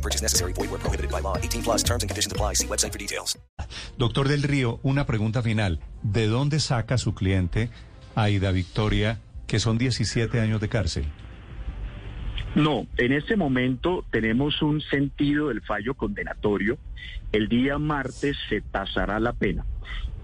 No purchase necessary. Void where prohibited by law. 18 plus terms and conditions apply. See website for details. Doctor del Río, una pregunta final. ¿De dónde saca su cliente, Aida Victoria, que son 17 años de cárcel? No, en este momento tenemos un sentido del fallo condenatorio. El día martes se tasará la pena.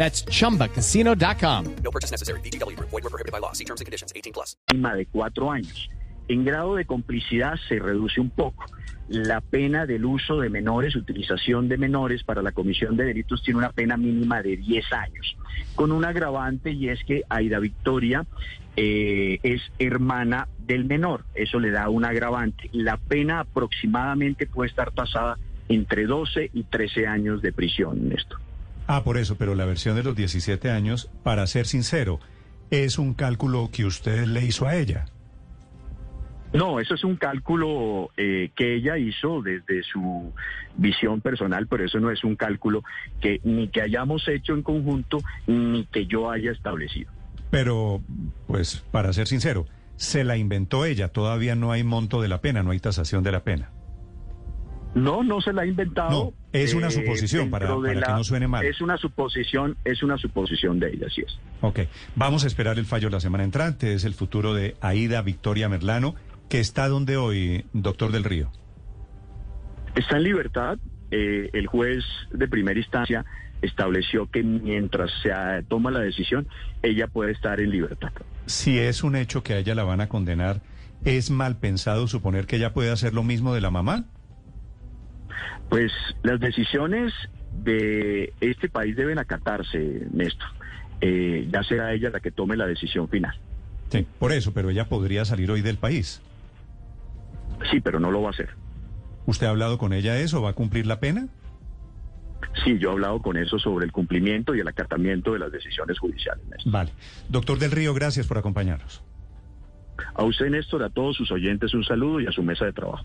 That's chumbacasino.com. No purchase necessary. VGW Group. Void were prohibited by law. See terms and conditions. 18 plus. de cuatro años. En grado de complicidad se reduce un poco. La pena del uso de menores, utilización de menores para la comisión de delitos tiene una pena mínima de 10 años, con un agravante y es que Aida Victoria eh, es hermana del menor. Eso le da un agravante. La pena aproximadamente puede estar tasada entre 12 y 13 años de prisión, Néstor. Ah, por eso, pero la versión de los 17 años, para ser sincero, es un cálculo que usted le hizo a ella. No, eso es un cálculo eh, que ella hizo desde su visión personal, pero eso no es un cálculo que ni que hayamos hecho en conjunto ni que yo haya establecido. Pero, pues, para ser sincero, se la inventó ella. Todavía no hay monto de la pena, no hay tasación de la pena. No, no se la ha inventado. No, es una eh, suposición para, que no suene mal. Es una suposición, es una suposición de ella, así es. Ok, vamos a esperar el fallo la semana entrante. Es el futuro de Aida Victoria Merlano, que está donde hoy, doctor del Río. Está en libertad. eh, el juez de primera instancia estableció que mientras se ah, toma la decisión, ella puede estar en libertad. Si es un hecho que a ella la van a condenar, ¿es mal pensado suponer que ella puede hacer lo mismo de la mamá? Pues las decisiones de este país deben acatarse, Néstor. Eh, ya será ella la que tome la decisión final. Sí, por eso, pero ella podría salir hoy del país. Sí, pero no lo va a hacer. ¿Usted ha hablado con ella de eso? ¿Va a cumplir la pena? Sí, yo he hablado con eso sobre el cumplimiento y el acatamiento de las decisiones judiciales, Néstor. Vale. Doctor del Río, gracias por acompañarnos. A usted, Néstor, a todos sus oyentes un saludo y a su mesa de trabajo.